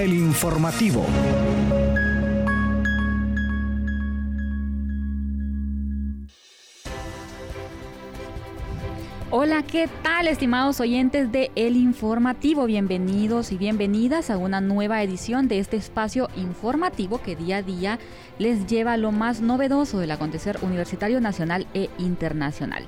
el informativo. Hola, ¿qué tal estimados oyentes de El Informativo? Bienvenidos y bienvenidas a una nueva edición de este espacio informativo que día a día les lleva lo más novedoso del acontecer universitario nacional e internacional.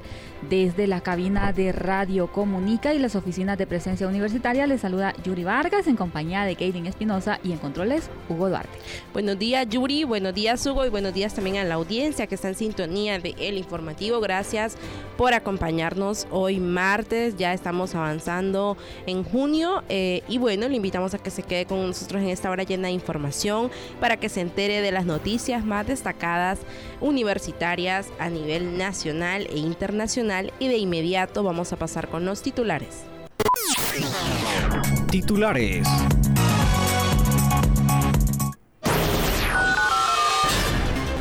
Desde la cabina de Radio Comunica y las oficinas de presencia universitaria. Les saluda Yuri Vargas en compañía de Kaylin Espinosa y en controles Hugo Duarte. Buenos días Yuri, buenos días Hugo. Y buenos días también a la audiencia que está en sintonía de El Informativo. Gracias por acompañarnos hoy martes, ya estamos avanzando en junio eh, y bueno, le invitamos a que se quede con nosotros en esta hora llena de información para que se entere de las noticias más destacadas universitarias a nivel nacional e internacional y de inmediato vamos a pasar con los titulares. Titulares.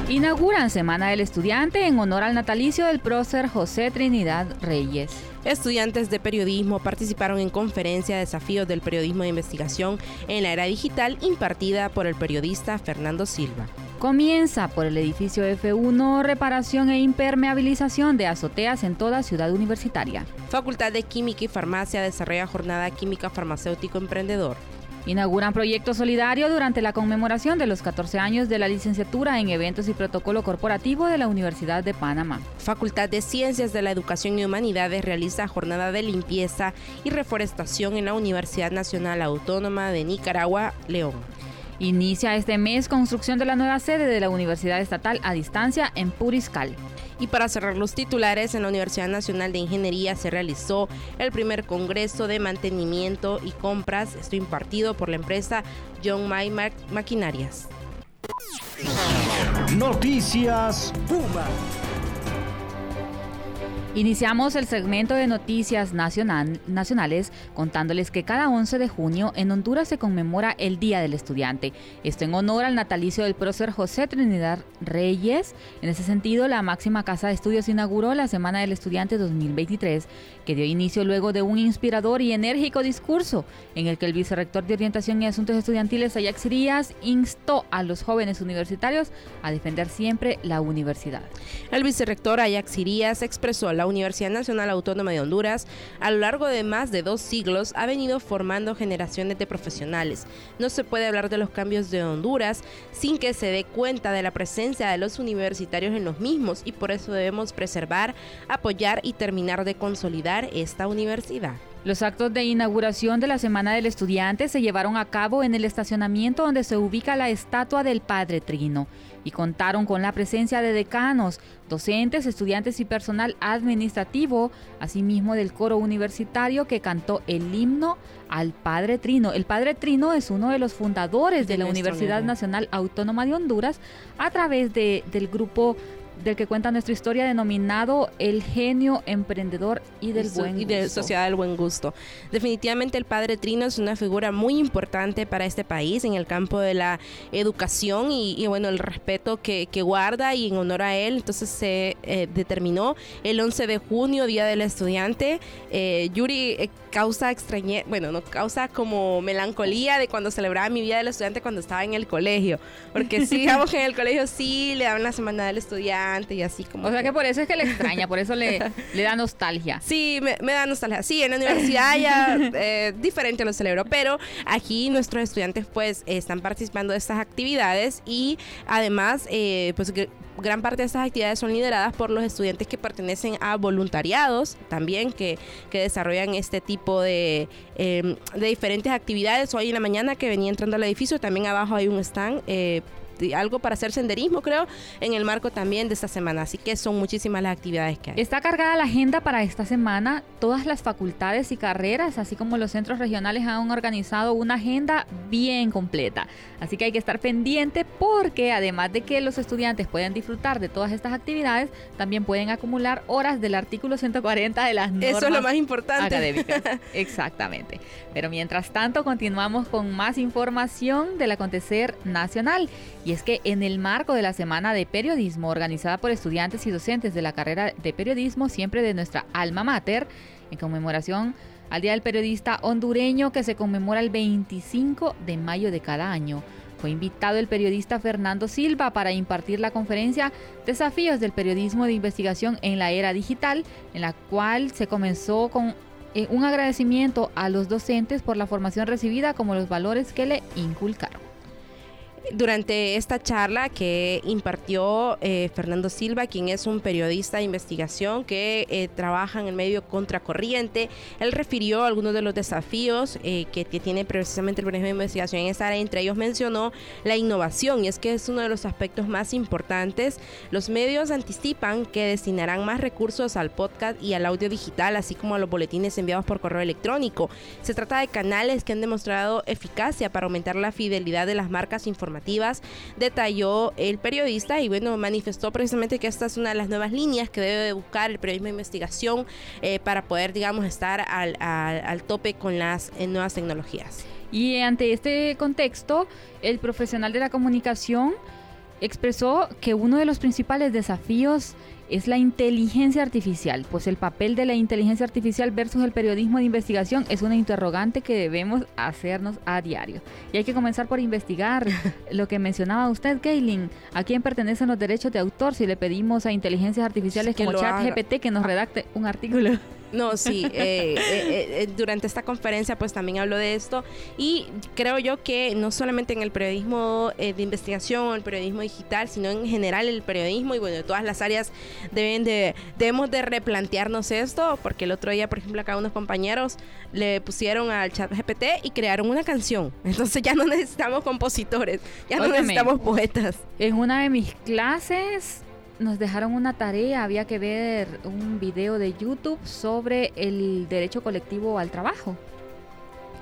Inauguran Semana del Estudiante en honor al natalicio del prócer José Trinidad Reyes. Estudiantes de periodismo participaron en conferencia Desafíos del Periodismo de Investigación en la Era Digital impartida por el periodista Fernando Silva. Comienza por el edificio F1 reparación e impermeabilización de azoteas en toda ciudad universitaria. Facultad de Química y Farmacia desarrolla jornada química farmacéutico emprendedor. Inauguran proyecto solidario durante la conmemoración de los 14 años de la licenciatura en eventos y protocolo corporativo de la Universidad de Panamá. Facultad de Ciencias de la Educación y Humanidades realiza jornada de limpieza y reforestación en la Universidad Nacional Autónoma de Nicaragua, León. Inicia este mes construcción de la nueva sede de la Universidad Estatal a distancia en Puriscal. Y para cerrar los titulares, en la Universidad Nacional de Ingeniería se realizó el primer Congreso de Mantenimiento y Compras, esto impartido por la empresa John May Maquinarias. Noticias Puma. Iniciamos el segmento de noticias nacionales contándoles que cada 11 de junio en Honduras se conmemora el Día del Estudiante. Esto en honor al natalicio del prócer José Trinidad Reyes. En ese sentido, la máxima casa de estudios inauguró la Semana del Estudiante 2023, que dio inicio luego de un inspirador y enérgico discurso en el que el vicerrector de Orientación y Asuntos Estudiantiles, Ajax Irías, instó a los jóvenes universitarios a defender siempre la universidad. El vicerrector Ajax Irías expresó la la Universidad Nacional Autónoma de Honduras, a lo largo de más de dos siglos, ha venido formando generaciones de profesionales. No se puede hablar de los cambios de Honduras sin que se dé cuenta de la presencia de los universitarios en los mismos y por eso debemos preservar, apoyar y terminar de consolidar esta universidad. Los actos de inauguración de la Semana del Estudiante se llevaron a cabo en el estacionamiento donde se ubica la estatua del Padre Trino y contaron con la presencia de decanos, docentes, estudiantes y personal administrativo, asimismo del coro universitario que cantó el himno al Padre Trino. El Padre Trino es uno de los fundadores de, la Universidad Nacional Autónoma de Honduras a través de, del grupo del que cuenta nuestra historia denominado El genio emprendedor y del buen gusto. Y de Sociedad del Buen Gusto. Definitivamente el padre Trino es una figura muy importante para este país en el campo de la educación y, bueno, el respeto que, guarda y en honor a él, entonces se eh, determinó el 11 de junio, Día del Estudiante. Eh, Yuri eh, causa extrañe, bueno, no causa como melancolía de cuando celebraba mi Día del Estudiante cuando estaba en el colegio, porque sí, digamos que en el colegio sí le daban la Semana del Estudiante y así como. O sea que por eso es que le extraña, por eso le, le da nostalgia. Sí, me, da nostalgia. Sí, en la universidad ya eh, diferente lo celebro, pero aquí nuestros estudiantes pues están participando de estas actividades y además eh, pues gran parte de estas actividades son lideradas por los estudiantes que pertenecen a voluntariados también que, que desarrollan este tipo de, em, de diferentes actividades. Hoy en la mañana que venía entrando al edificio, también abajo hay un stand eh, algo para hacer senderismo, creo, en el marco también de esta semana. Así que son muchísimas las actividades que hay. Está cargada la agenda para esta semana. Todas las facultades y carreras, así como los centros regionales, han organizado una agenda bien completa. Así que hay que estar pendiente porque además de que los estudiantes pueden disfrutar de todas estas actividades, también pueden acumular horas del artículo 140 de las normas Eso es lo más importante. académicas. Exactamente. Pero mientras tanto, continuamos con más información del acontecer nacional. Y y es que en el marco de la Semana de Periodismo organizada por estudiantes y docentes de la carrera de periodismo, siempre de nuestra alma mater, en conmemoración al Día del Periodista hondureño que se conmemora el 25 de mayo de cada año. Fue invitado el periodista Fernando Silva para impartir la conferencia Desafíos del Periodismo de Investigación en la Era Digital, en la cual se comenzó con eh, un agradecimiento a los docentes por la formación recibida como los valores que le inculcaron durante esta charla que impartió eh, Fernando Silva, quien es un periodista de investigación que eh, trabaja en el medio contracorriente, él refirió algunos de los desafíos eh, que, tiene precisamente el periodismo de investigación en esta área. Entre ellos mencionó la innovación, y es que es uno de los aspectos más importantes. Los medios anticipan que destinarán más recursos al podcast y al audio digital, así como a los boletines enviados por correo electrónico. Se trata de canales que han demostrado eficacia para aumentar la fidelidad de las marcas informativas detalló el periodista y bueno, manifestó precisamente que esta es una de las nuevas líneas que debe buscar el periodismo de investigación eh, para poder, digamos, estar al, al, tope con las eh, nuevas tecnologías. Y ante este contexto, el profesional de la comunicación expresó que uno de los principales desafíos es la inteligencia artificial, pues el papel de la inteligencia artificial versus el periodismo de investigación es una interrogante que debemos hacernos a diario. Y hay que comenzar por investigar lo que mencionaba usted, Kaylin, a quién pertenecen los derechos de autor si le pedimos a inteligencias artificiales como ChatGPT que nos redacte un artículo. No, sí, eh, eh, eh, durante esta conferencia pues también hablo de esto y creo yo que no solamente en el periodismo de investigación, el periodismo digital, sino en general el periodismo y bueno, todas las áreas deben de, debemos de replantearnos esto porque el otro día, por ejemplo, acá unos compañeros le pusieron al chat GPT y crearon una canción. Entonces ya no necesitamos compositores, ya no necesitamos poetas. En una de mis clases nos dejaron una tarea, había que ver un video de YouTube sobre el derecho colectivo al trabajo.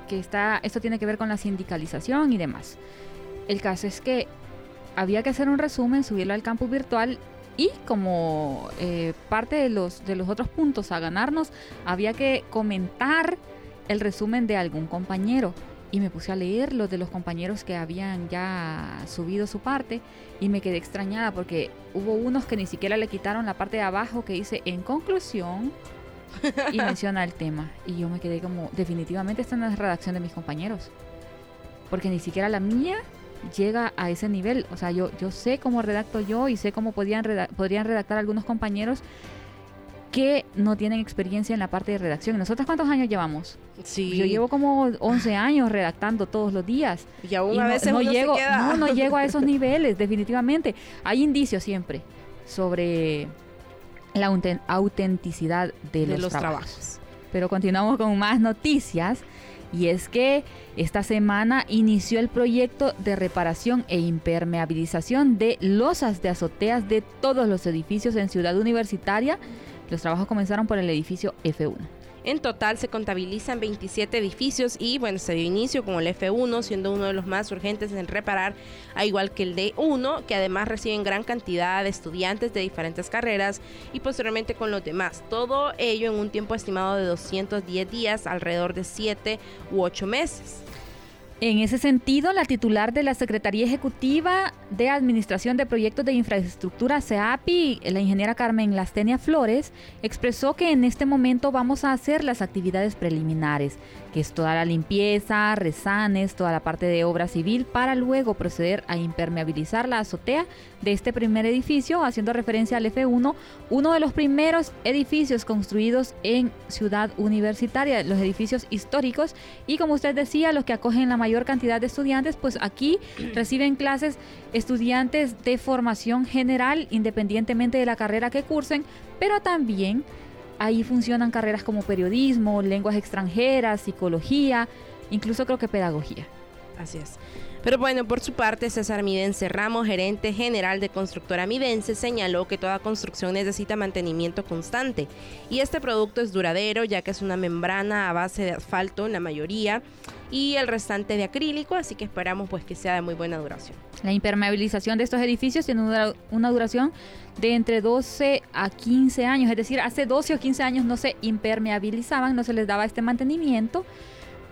Que está, esto tiene que ver con la sindicalización y demás. El caso es que había que hacer un resumen, subirlo al campus virtual y como eh, parte de los, de los otros puntos a ganarnos, había que comentar el resumen de algún compañero y me puse a leer los de los compañeros que habían ya subido su parte y me quedé extrañada porque hubo unos que ni siquiera le quitaron la parte de abajo que dice en conclusión y menciona el tema. Y yo me quedé como definitivamente está en la redacción de mis compañeros porque ni siquiera la mía llega a ese nivel. O sea yo yo sé cómo redacto yo y sé cómo podían podrían redactar algunos compañeros que no tienen experiencia en la parte de redacción. ¿Nosotros cuántos años llevamos? Sí. Yo llevo como 11 años redactando todos los días. Y aún a veces no, llego, No, no llego a esos niveles, definitivamente. Hay indicios siempre sobre la autenticidad de, los, trabajos. Pero continuamos con más noticias. Y es que esta semana inició el proyecto de reparación e impermeabilización de losas de azoteas de todos los edificios en Ciudad Universitaria los trabajos comenzaron por el edificio F1. En total se contabilizan 27 edificios y bueno, se dio inicio con el F1 siendo uno de los más urgentes en reparar, a igual que el D1, que además reciben gran cantidad de estudiantes de diferentes carreras y posteriormente con los demás. Todo ello en un tiempo estimado de 210 días, alrededor de 7 u 8 meses. En ese sentido, la titular de la Secretaría Ejecutiva de Administración de Proyectos de Infraestructura, CEAPI, la ingeniera Carmen Lastenia Flores, expresó que en este momento vamos a hacer las actividades preliminares, que es toda la limpieza, resanes, toda la parte de obra civil, para luego proceder a impermeabilizar la azotea de este primer edificio, haciendo referencia al F1, uno de los primeros edificios construidos en Ciudad Universitaria, los edificios históricos, y como usted decía, los que acogen la mayor cantidad de estudiantes, pues aquí reciben clases estudiantes de formación general, independientemente de la carrera que cursen, pero también ahí funcionan carreras como periodismo, lenguas extranjeras, psicología, incluso creo que pedagogía. Así es. Pero bueno, por su parte, César Midense Ramos, gerente general de Constructora Midense, señaló que toda construcción necesita mantenimiento constante y este producto es duradero ya que es una membrana a base de asfalto en la mayoría y el restante de acrílico, así que esperamos pues que sea de muy buena duración. La impermeabilización de estos edificios tiene una duración de entre 12 a 15 años, es decir, hace 12 o 15 años no se impermeabilizaban, no se les daba este mantenimiento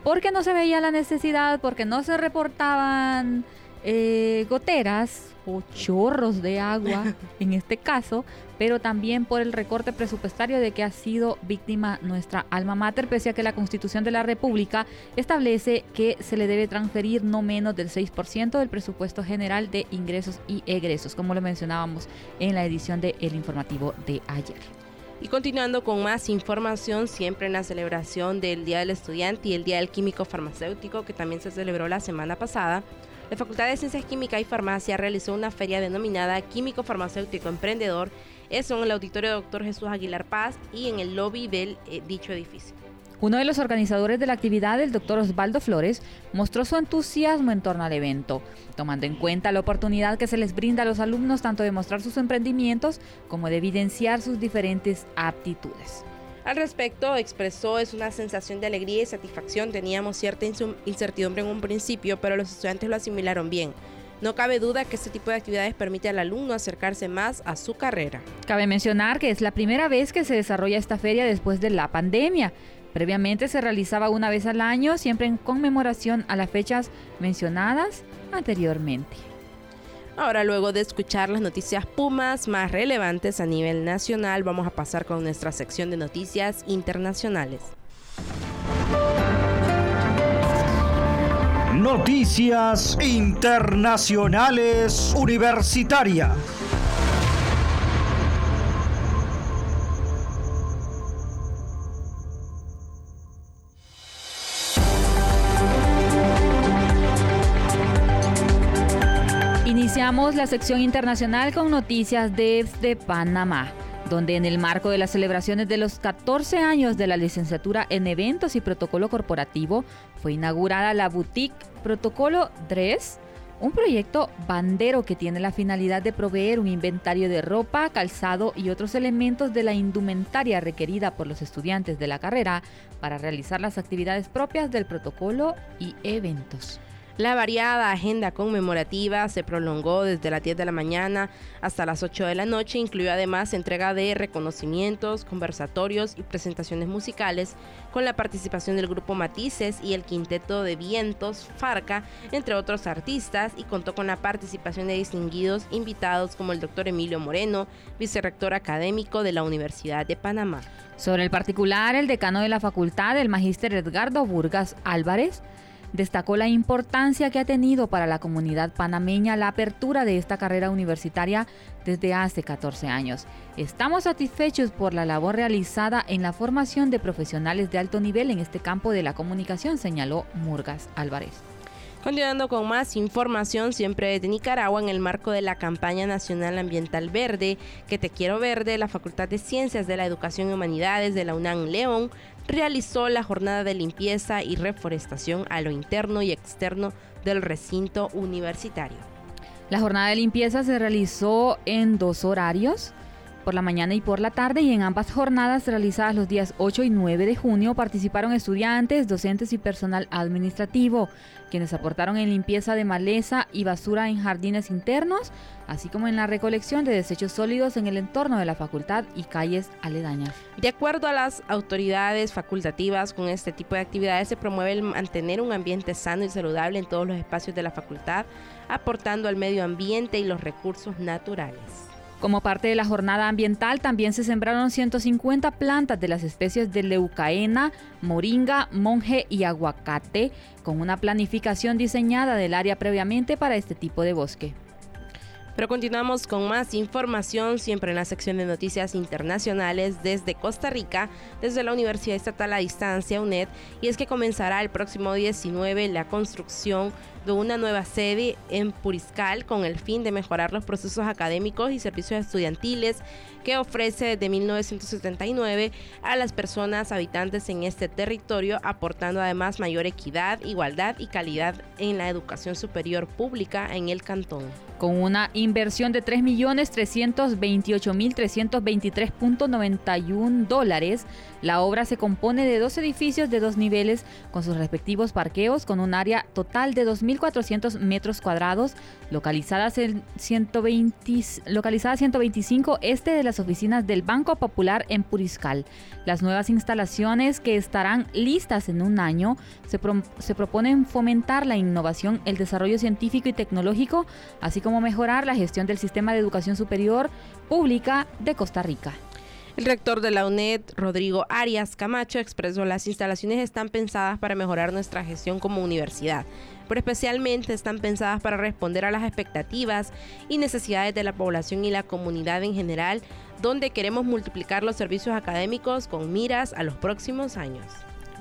porque no se veía la necesidad, porque no se reportaban eh, goteras o chorros de agua en este caso, pero también por el recorte presupuestario de que ha sido víctima nuestra alma mater, pese a que la Constitución de la República establece que se le debe transferir no menos del 6% del presupuesto general de ingresos y egresos, como lo mencionábamos en la edición de El Informativo de ayer. Y continuando con más información, siempre en la celebración del Día del Estudiante y el Día del Químico Farmacéutico, que también se celebró la semana pasada, la Facultad de Ciencias Químicas y Farmacia realizó una feria denominada Químico Farmacéutico Emprendedor, eso en el auditorio Dr. Jesús Aguilar Paz y en el lobby del eh, dicho edificio. Uno de los organizadores de la actividad, el doctor Osvaldo Flores, mostró su entusiasmo en torno al evento, tomando en cuenta la oportunidad que se les brinda a los alumnos tanto de mostrar sus emprendimientos como de evidenciar sus diferentes aptitudes. Al respecto, expresó es una sensación de alegría y satisfacción. Teníamos cierta incertidumbre en un principio, pero los estudiantes lo asimilaron bien. No cabe duda que este tipo de actividades permite al alumno acercarse más a su carrera. Cabe mencionar que es la primera vez que se desarrolla esta feria después de la pandemia. Previamente se realizaba una vez al año, siempre en conmemoración a las fechas mencionadas anteriormente. Ahora, luego de escuchar las noticias Pumas más relevantes a nivel nacional, vamos a pasar con nuestra sección de noticias internacionales. Noticias Internacionales Universitarias. La sección internacional con noticias desde Panamá, donde en el marco de las celebraciones de los 14 años de la licenciatura en eventos y protocolo corporativo, fue inaugurada la boutique Protocolo Dress, un proyecto bandero que tiene la finalidad de proveer un inventario de ropa, calzado y otros elementos de la indumentaria requerida por los estudiantes de la carrera para realizar las actividades propias del protocolo y eventos. La variada agenda conmemorativa se prolongó desde las 10 de la mañana hasta las 8 de la noche, incluyó además entrega de reconocimientos, conversatorios y presentaciones musicales con la participación del grupo Matices y el quinteto de vientos Farca, entre otros artistas, y contó con la participación de distinguidos invitados como el doctor Emilio Moreno, vicerrector académico de la Universidad de Panamá. Sobre el particular, el decano de la facultad, el magíster Edgardo Burgas Álvarez, destacó la importancia que ha tenido para la comunidad panameña la apertura de esta carrera universitaria desde hace 14 años. Estamos satisfechos por la labor realizada en la formación de profesionales de alto nivel en este campo de la comunicación, señaló Murgas Álvarez. Continuando con más información, siempre de Nicaragua, en el marco de la campaña nacional ambiental verde, que te quiero verde, la Facultad de Ciencias de la Educación y Humanidades de la UNAM León realizó la jornada de limpieza y reforestación a lo interno y externo del recinto universitario. La jornada de limpieza se realizó en dos horarios por la mañana y por la tarde y en ambas jornadas realizadas los días 8 y 9 de junio participaron estudiantes, docentes y personal administrativo, quienes aportaron en limpieza de maleza y basura en jardines internos, así como en la recolección de desechos sólidos en el entorno de la facultad y calles aledañas. De acuerdo a las autoridades facultativas, con este tipo de actividades se promueve el mantener un ambiente sano y saludable en todos los espacios de la facultad, aportando al medio ambiente y los recursos naturales. Como parte de la jornada ambiental, también se sembraron 150 plantas de las especies de leucaena, moringa, monje y aguacate, con una planificación diseñada del área previamente para este tipo de bosque. Pero continuamos con más información, siempre en la sección de noticias internacionales desde Costa Rica, desde la Universidad Estatal a Distancia, UNED, y es que comenzará el próximo 19 la construcción una nueva sede en Puriscal con el fin de mejorar los procesos académicos y servicios estudiantiles que ofrece desde 1979 a las personas habitantes en este territorio, aportando además mayor equidad, igualdad y calidad en la educación superior pública en el cantón. Con una inversión de 3.328.323.91 dólares. La obra se compone de dos edificios de dos niveles con sus respectivos parqueos con un área total de 2.400 metros cuadrados, localizadas en 120, localizada 125 este de las oficinas del Banco Popular en Puriscal. Las nuevas instalaciones que estarán listas en un año se, se proponen fomentar la innovación, el desarrollo científico y tecnológico, así como mejorar la gestión del sistema de educación superior pública de Costa Rica. El rector de la UNED, Rodrigo Arias Camacho, expresó las instalaciones están pensadas para mejorar nuestra gestión como universidad, pero especialmente están pensadas para responder a las expectativas y necesidades de la población y la comunidad en general, donde queremos multiplicar los servicios académicos con miras a los próximos años.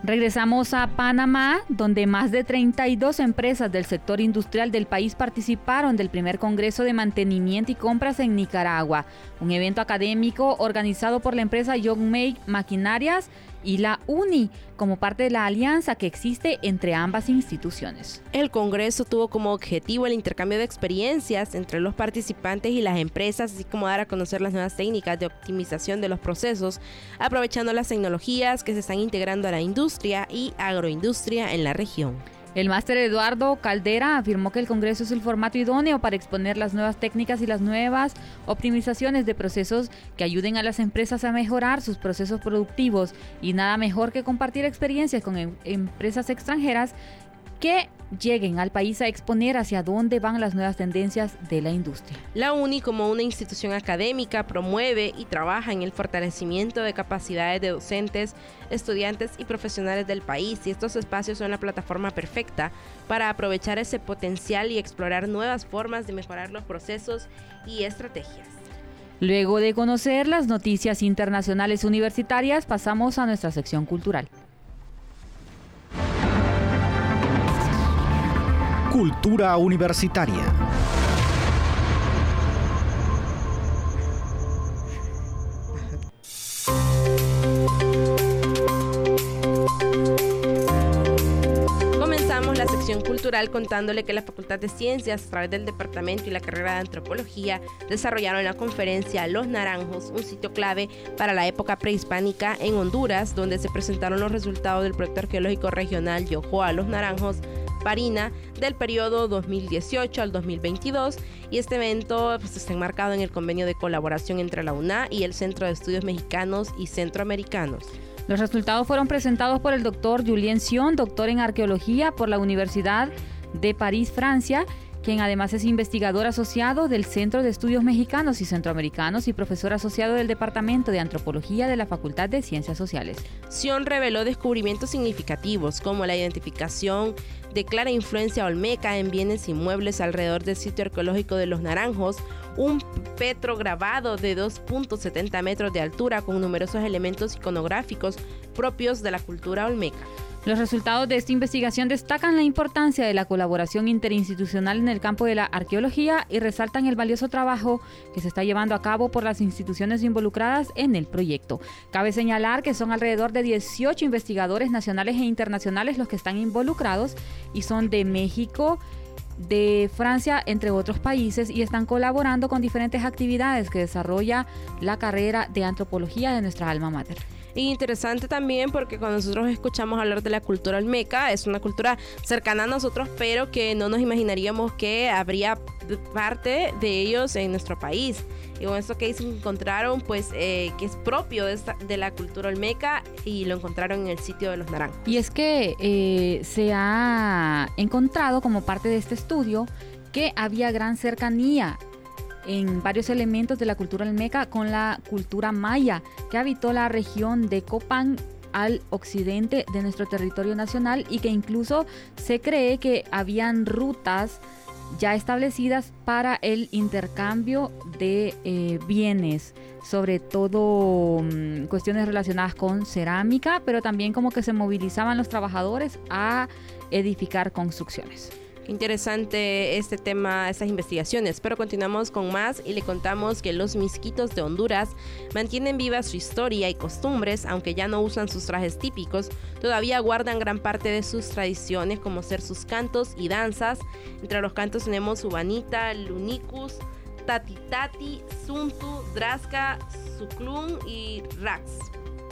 Regresamos a Panamá, donde más de 32 empresas del sector industrial del país participaron del primer Congreso de Mantenimiento y Compras en Nicaragua, un evento académico organizado por la empresa Young Make Maquinarias y la UNI como parte de la alianza que existe entre ambas instituciones. El Congreso tuvo como objetivo el intercambio de experiencias entre los participantes y las empresas, así como dar a conocer las nuevas técnicas de optimización de los procesos, aprovechando las tecnologías que se están integrando a la industria y agroindustria en la región. El máster Eduardo Caldera afirmó que el Congreso es el formato idóneo para exponer las nuevas técnicas y las nuevas optimizaciones de procesos que ayuden a las empresas a mejorar sus procesos productivos. Y nada mejor que compartir experiencias con em-, empresas extranjeras que lleguen al país a exponer hacia dónde van las nuevas tendencias de la industria. La UNI, como una institución académica, promueve y trabaja en el fortalecimiento de capacidades de docentes, estudiantes y profesionales del país y estos espacios son la plataforma perfecta para aprovechar ese potencial y explorar nuevas formas de mejorar los procesos y estrategias. Luego de conocer las noticias internacionales universitarias, pasamos a nuestra sección cultural. Cultura Universitaria. Comenzamos la sección cultural contándole que la Facultad de Ciencias, a través del Departamento y la carrera de Antropología, desarrollaron la conferencia Los Naranjos, un sitio clave para la época prehispánica en Honduras, donde se presentaron los resultados del proyecto arqueológico regional Yohoa Los Naranjos Del periodo 2018 al 2022 y este evento pues, está enmarcado en el convenio de colaboración entre la UNA y el Centro de Estudios Mexicanos y Centroamericanos. Los resultados fueron presentados por el doctor Julien Sion, doctor en arqueología por la Universidad de París, Francia, quien además es investigador asociado del Centro de Estudios Mexicanos y Centroamericanos y profesor asociado del Departamento de Antropología de la Facultad de Ciencias Sociales. Sion reveló descubrimientos significativos como la identificación de clara influencia olmeca en bienes inmuebles alrededor del sitio arqueológico de Los Naranjos, un petrograbado de 2.70 metros de altura con numerosos elementos iconográficos propios de la cultura olmeca. Los resultados de esta investigación destacan la importancia de la colaboración interinstitucional en el campo de la arqueología y resaltan el valioso trabajo que se está llevando a cabo por las instituciones involucradas en el proyecto. Cabe señalar que son alrededor de 18 investigadores nacionales e internacionales los que están involucrados y son de México, de Francia, entre otros países, y están colaborando con diferentes actividades que desarrolla la carrera de antropología de nuestra alma mater. Y interesante también porque cuando nosotros escuchamos hablar de la cultura olmeca, es una cultura cercana a nosotros, pero que no nos imaginaríamos que habría parte de ellos en nuestro país. Y con esto que encontraron, pues, eh, que es propio de, de, la cultura olmeca y lo encontraron en el sitio de los naranjos. Y es que eh, se ha encontrado como parte de este estudio que había gran cercanía en varios elementos de la cultura olmeca con la cultura maya, que habitó la región de Copán al occidente de nuestro territorio nacional y que incluso se cree que habían rutas ya establecidas para el intercambio de eh, bienes, sobre todo mm, cuestiones relacionadas con cerámica, pero también como que se movilizaban los trabajadores a edificar construcciones interesante este tema, estas investigaciones. Pero continuamos con más y le contamos que los misquitos de Honduras mantienen viva su historia y costumbres, aunque ya no usan sus trajes típicos, todavía guardan gran parte de sus tradiciones, como ser sus cantos y danzas. Entre los cantos tenemos Ubanita, Lunicus, Tatitati, Suntu, Draska, Suklun y Rax.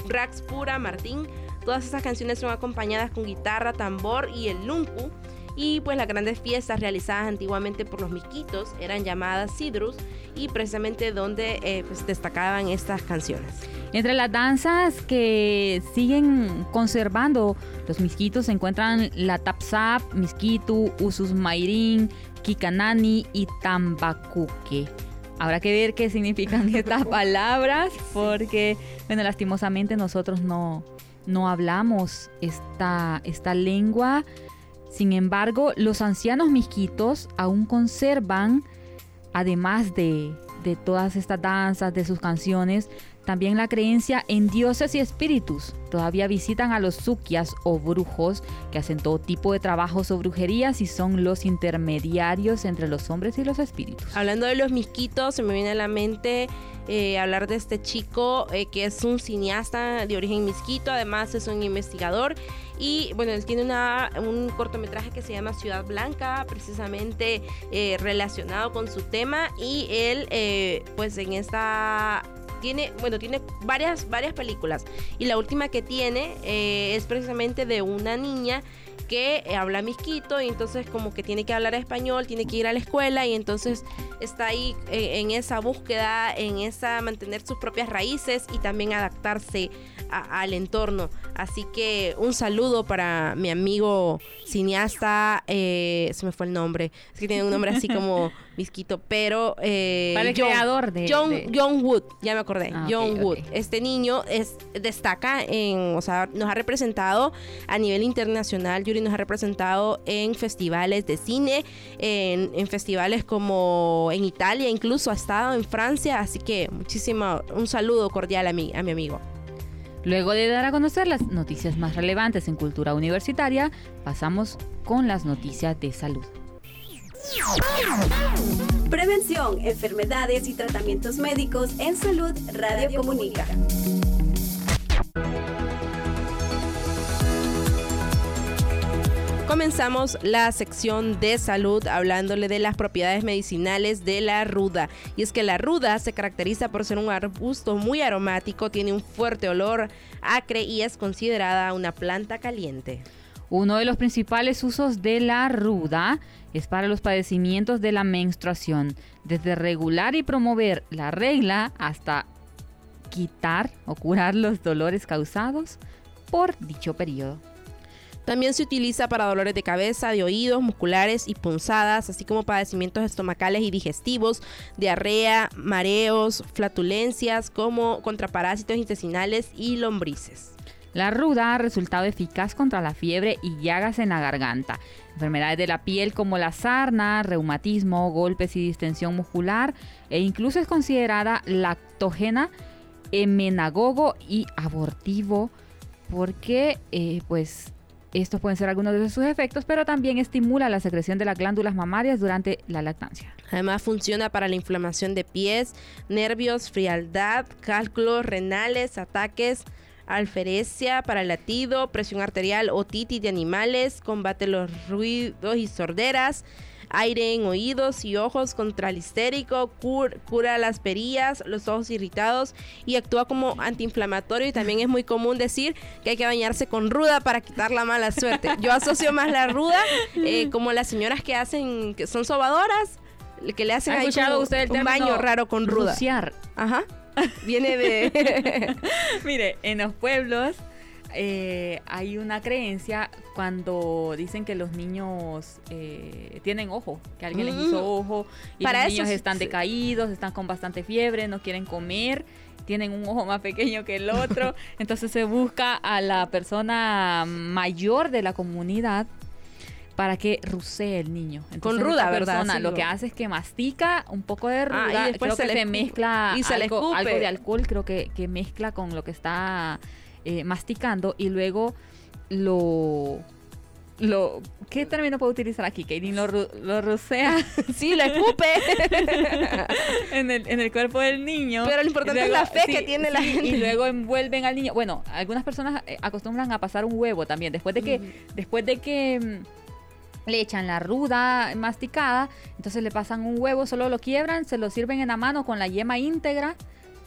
Rax Pura, Martín. Todas esas canciones son acompañadas con guitarra, tambor y el lumpu. Y pues las grandes fiestas realizadas antiguamente por los miquitos eran llamadas sidrus y precisamente donde eh, pues destacaban estas canciones. Entre las danzas que siguen conservando los misquitos se encuentran la tapsap, misquitu, usus mairin, kikanani y tambacuque. Habrá que ver qué significan estas palabras porque, bueno, lastimosamente nosotros no, no hablamos esta, esta lengua. Sin embargo, los ancianos misquitos aún conservan, además de, de todas estas danzas, de sus canciones, también la creencia en dioses y espíritus. Todavía visitan a los sukias o brujos que hacen todo tipo de trabajos o brujerías y son los intermediarios entre los hombres y los espíritus. Hablando de los misquitos, se me viene a la mente eh, hablar de este chico eh, que es un cineasta de origen misquito, además es un investigador y bueno, él tiene una, un cortometraje que se llama Ciudad Blanca, precisamente eh, relacionado con su tema y él pues en esta tiene, bueno, tiene varias, varias películas. Y la última que tiene eh, es precisamente de una niña que eh, habla misquito y entonces como que tiene que hablar español, tiene que ir a la escuela y entonces está ahí eh, en esa búsqueda, en esa mantener sus propias raíces y también adaptarse al entorno. Así que un saludo para mi amigo cineasta, se me fue el nombre, es que tiene un nombre así como Misquito, pero... Eh, para el creador de John, Wood, ya me acordé, ah, John Wood. Este niño es, destaca en, o sea, nos ha representado a nivel internacional, Yuri nos ha representado en festivales de cine, en, festivales como en Italia, incluso ha estado en Francia, así que muchísimo, un saludo cordial a mi, a mi amigo. Luego de dar a conocer las noticias más relevantes en cultura universitaria, pasamos con las noticias de salud. Prevención, enfermedades y tratamientos médicos en salud Radio Comunica. Comenzamos la sección de salud hablándole de las propiedades medicinales de la ruda. Y es que la ruda se caracteriza por ser un arbusto muy aromático, tiene un fuerte olor acre y es considerada una planta caliente. Uno de los principales usos de la ruda es para los padecimientos de la menstruación, desde regular y promover la regla hasta quitar o curar los dolores causados por dicho periodo. También se utiliza para dolores de cabeza, de oídos, musculares y punzadas, así como padecimientos estomacales y digestivos, diarrea, mareos, flatulencias, como contra parásitos intestinales y lombrices. La ruda ha resultado eficaz contra la fiebre y llagas en la garganta, enfermedades de la piel como la sarna, reumatismo, golpes y distensión muscular e incluso es considerada lactógena, emenagogo y abortivo porque eh, pues estos pueden ser algunos de sus efectos, pero también estimula la secreción de las glándulas mamarias durante la lactancia. Además funciona para la inflamación de pies, nervios, frialdad, cálculos renales, ataques alferecia para el latido, presión arterial, otitis de animales, combate los ruidos y sorderas, aire en oídos y ojos contra el histérico, cura las perillas, los ojos irritados y actúa como antiinflamatorio y también es muy común decir que hay que bañarse con ruda para quitar la mala suerte. Yo asocio más la ruda eh, como las señoras que hacen, que son sobadoras, que le hacen ahí un baño raro con ruda. Ajá. Viene de... Mire, en los pueblos eh, hay una creencia cuando dicen que los niños eh, tienen ojo, que alguien les hizo mm. ojo y Para los niños están decaídos, están con bastante fiebre, no quieren comer, tienen un ojo más pequeño que el otro, entonces se busca a la persona mayor de la comunidad para que rusee el niño. Con ruda, ¿verdad? lo que hace es que mastica un poco de ah, ruda, y creo que se mezcla algo, de alcohol, creo que, mezcla con lo que está eh, masticando y luego lo lo ¿qué término puedo utilizar aquí? Katie lo, lo rusea. sí, lo escupe. en, el, en el cuerpo del niño. Pero lo importante es la fe que tiene la gente. Y luego envuelven al niño. Bueno, algunas personas eh, acostumbran a pasar un huevo también. Después de que, después de que mm, le echan la ruda masticada, entonces le pasan un huevo, solo lo quiebran, se lo sirven en la mano con la yema íntegra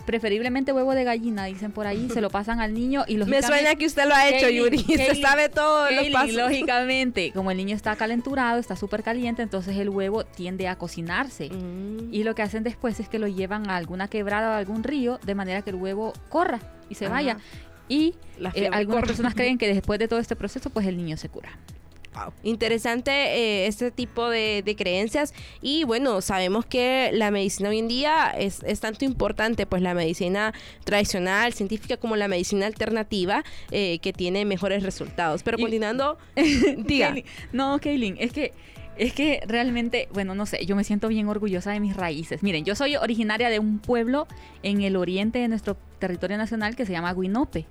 preferiblemente huevo de gallina, dicen por ahí, se lo pasan al niño y los Me suena que usted lo ha hecho, Yuri. se sabe todo los pasos. Lógicamente, como el niño está calenturado, está súper caliente, entonces el huevo tiende a cocinarse. Mm. Y lo que hacen después es que lo llevan a alguna quebrada o algún río, de manera que el huevo corra y se vaya. Y eh, algunas personas creen que después de todo este proceso, pues el niño se cura. Interesante eh, este tipo de, creencias y bueno, sabemos que la medicina hoy en día es, tanto importante, pues la medicina tradicional, científica como la medicina alternativa eh, que tiene mejores resultados. Pero continuando, diga. no, Kaylin, es que... Es que realmente, bueno, no sé, yo me siento bien orgullosa de mis raíces. Miren, yo soy originaria de un pueblo en el oriente de nuestro territorio nacional que se llama Guinope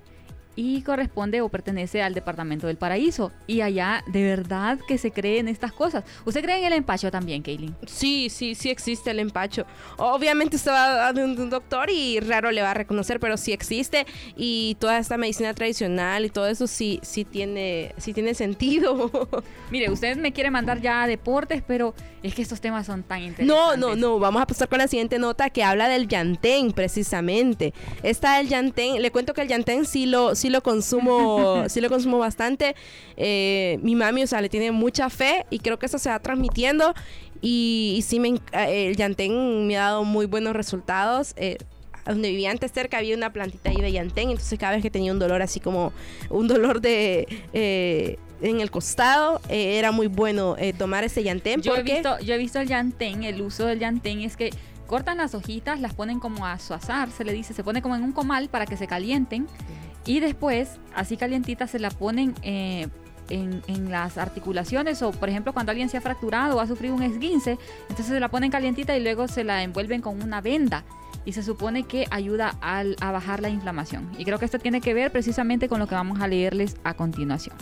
y corresponde o pertenece al departamento del Paraíso. Y allá de verdad que se creen estas cosas. ¿Usted cree en el empacho también, Kaylin? Sí, sí, sí existe el empacho. Obviamente usted va a un doctor y raro le va a reconocer, pero sí existe. Y toda esta medicina tradicional y todo eso sí, sí tiene, sí tiene sentido. Mire, usted me quiere mandar ya a deportes, pero es que estos temas son tan interesantes. No, no, no. Vamos a pasar con la siguiente nota que habla del yantén, precisamente. Está el yantén. Le cuento que el yantén sí lo, sí lo consumo, sí lo consumo bastante. Eh, mi mami, o sea, le tiene mucha fe y creo que eso se va transmitiendo. Y, sí, me, eh, el yantén me ha dado muy buenos resultados. Eh, donde vivía antes cerca había una plantita ahí de yantén, entonces cada vez que tenía un dolor así como un dolor de en el costado, era muy bueno tomar ese yantén. Yo, he visto, yo he visto el yantén, el uso del yantén es que cortan las hojitas, las ponen como a su azar, se le dice, se pone como en un comal para que se calienten. Y después, así calientitas, se la ponen eh, en, las articulaciones o, por ejemplo, cuando alguien se ha fracturado o ha sufrido un esguince, entonces se la ponen calientita y luego se la envuelven con una venda. Y se supone que ayuda a bajar la inflamación. Y creo que esto tiene que ver precisamente con lo que vamos a leerles a continuación.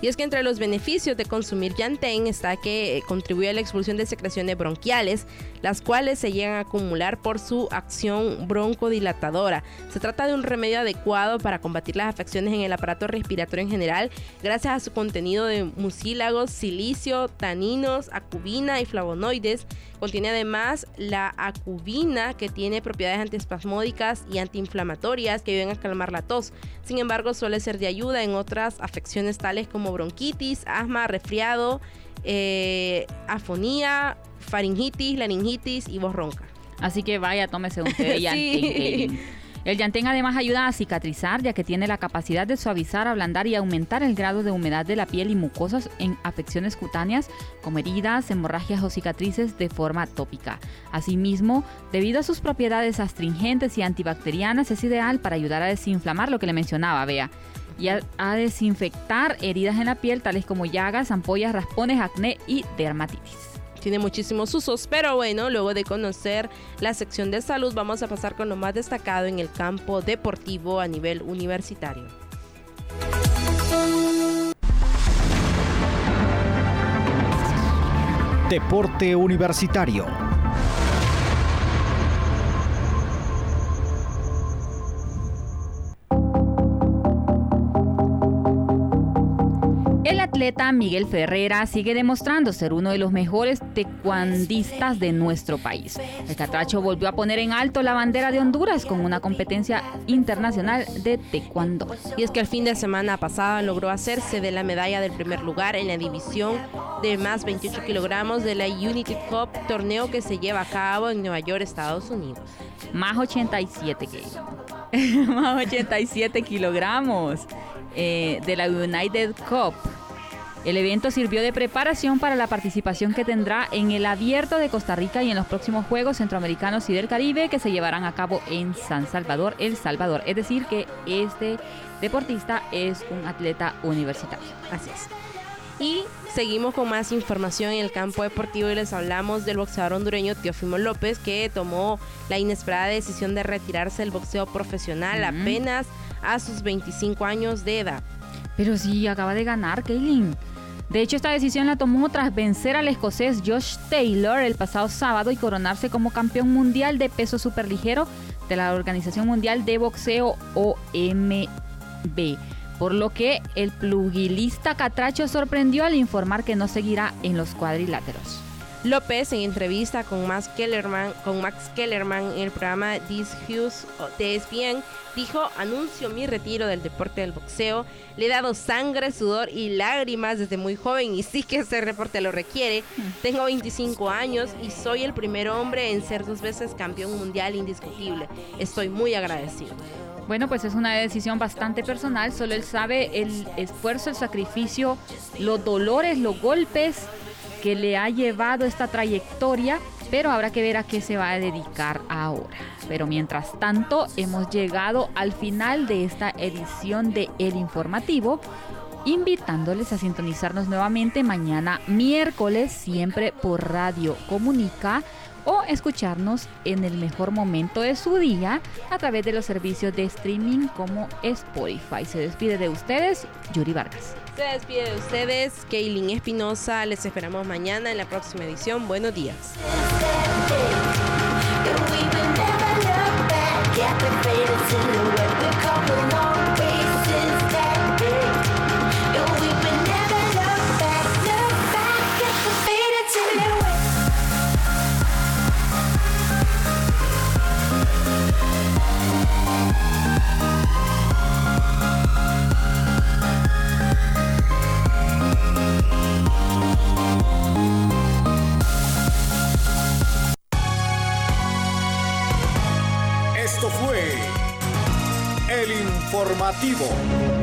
Y es que entre los beneficios de consumir Yantén está que eh, contribuye a la expulsión de secreciones bronquiales, las cuales se llegan a acumular por su acción broncodilatadora. Se trata de un remedio adecuado para combatir las afecciones en el aparato respiratorio en general, gracias a su contenido de mucílagos, silicio, taninos, acubina y flavonoides. Contiene además la acubina, que tiene propiedades antiespasmódicas y antiinflamatorias que ayudan a calmar la tos. Sin embargo, suele ser de ayuda en otras afecciones tales como bronquitis, asma, resfriado, eh, afonía, faringitis, laringitis y voz ronca. Así que vaya, tómese un té sí. El yantén además ayuda a cicatrizar ya que tiene la capacidad de suavizar, ablandar y aumentar el grado de humedad de la piel y mucosas en afecciones cutáneas como heridas, hemorragias o cicatrices de forma tópica. Asimismo, debido a sus propiedades astringentes y antibacterianas es ideal para ayudar a desinflamar lo que le mencionaba, vea y a, a, desinfectar heridas en la piel tales como llagas, ampollas, raspones, acné y dermatitis tiene muchísimos usos, pero bueno, luego de conocer la sección de salud, vamos a pasar con lo más destacado en el campo deportivo a nivel universitario. Deporte Universitario. Atleta Miguel Ferrera sigue demostrando ser uno de los mejores taekwondistas de nuestro país. El catracho volvió a poner en alto la bandera de Honduras con una competencia internacional de taekwondo. Y es que el fin de semana pasada logró hacerse de la medalla del primer lugar en la división de más 28 kilogramos de la Unity Cup, torneo que se lleva a cabo en Nueva York, Estados Unidos. Más 87 más 87 kilogramos eh, de la United Cup el evento sirvió de preparación para la participación que tendrá en el Abierto de Costa Rica y en los próximos Juegos Centroamericanos y del Caribe que se llevarán a cabo en San Salvador, El Salvador. Es decir, que este deportista es un atleta universitario. Así es. Y seguimos con más información en el campo deportivo y les hablamos del boxeador hondureño Teofimo López que tomó la inesperada decisión de retirarse del boxeo profesional apenas a sus 25 años de edad. Pero sí, acaba de ganar, Kaylin. De hecho, esta decisión la tomó tras vencer al escocés Josh Taylor el pasado sábado y coronarse como campeón mundial de peso superligero de la Organización Mundial de Boxeo OMB. por lo que el plugilista Catracho sorprendió al informar que no seguirá en los cuadriláteros. López en entrevista con Max Kellerman, con Max Kellerman en el programa This Hughes de ESPN dijo, anuncio mi retiro del deporte del boxeo, le he dado sangre, sudor y lágrimas desde muy joven y sí que ese reporte lo requiere. Tengo 25 años y soy el primer hombre en ser dos veces campeón mundial indiscutible. Estoy muy agradecido. Bueno, pues es una decisión bastante personal, solo él sabe el esfuerzo, el sacrificio, los dolores, los golpes que le ha llevado esta trayectoria, pero habrá que ver a qué se va a dedicar ahora. Pero mientras tanto, hemos llegado al final de esta edición de El Informativo, invitándoles a sintonizarnos nuevamente mañana miércoles, siempre por Radio Comunica o escucharnos en el mejor momento de su día a través de los servicios de streaming como Spotify. Se despide de ustedes, Yuri Vargas. Se despide de ustedes, Kaylin Espinosa. Les esperamos mañana en la próxima edición. Buenos días. El Informativo.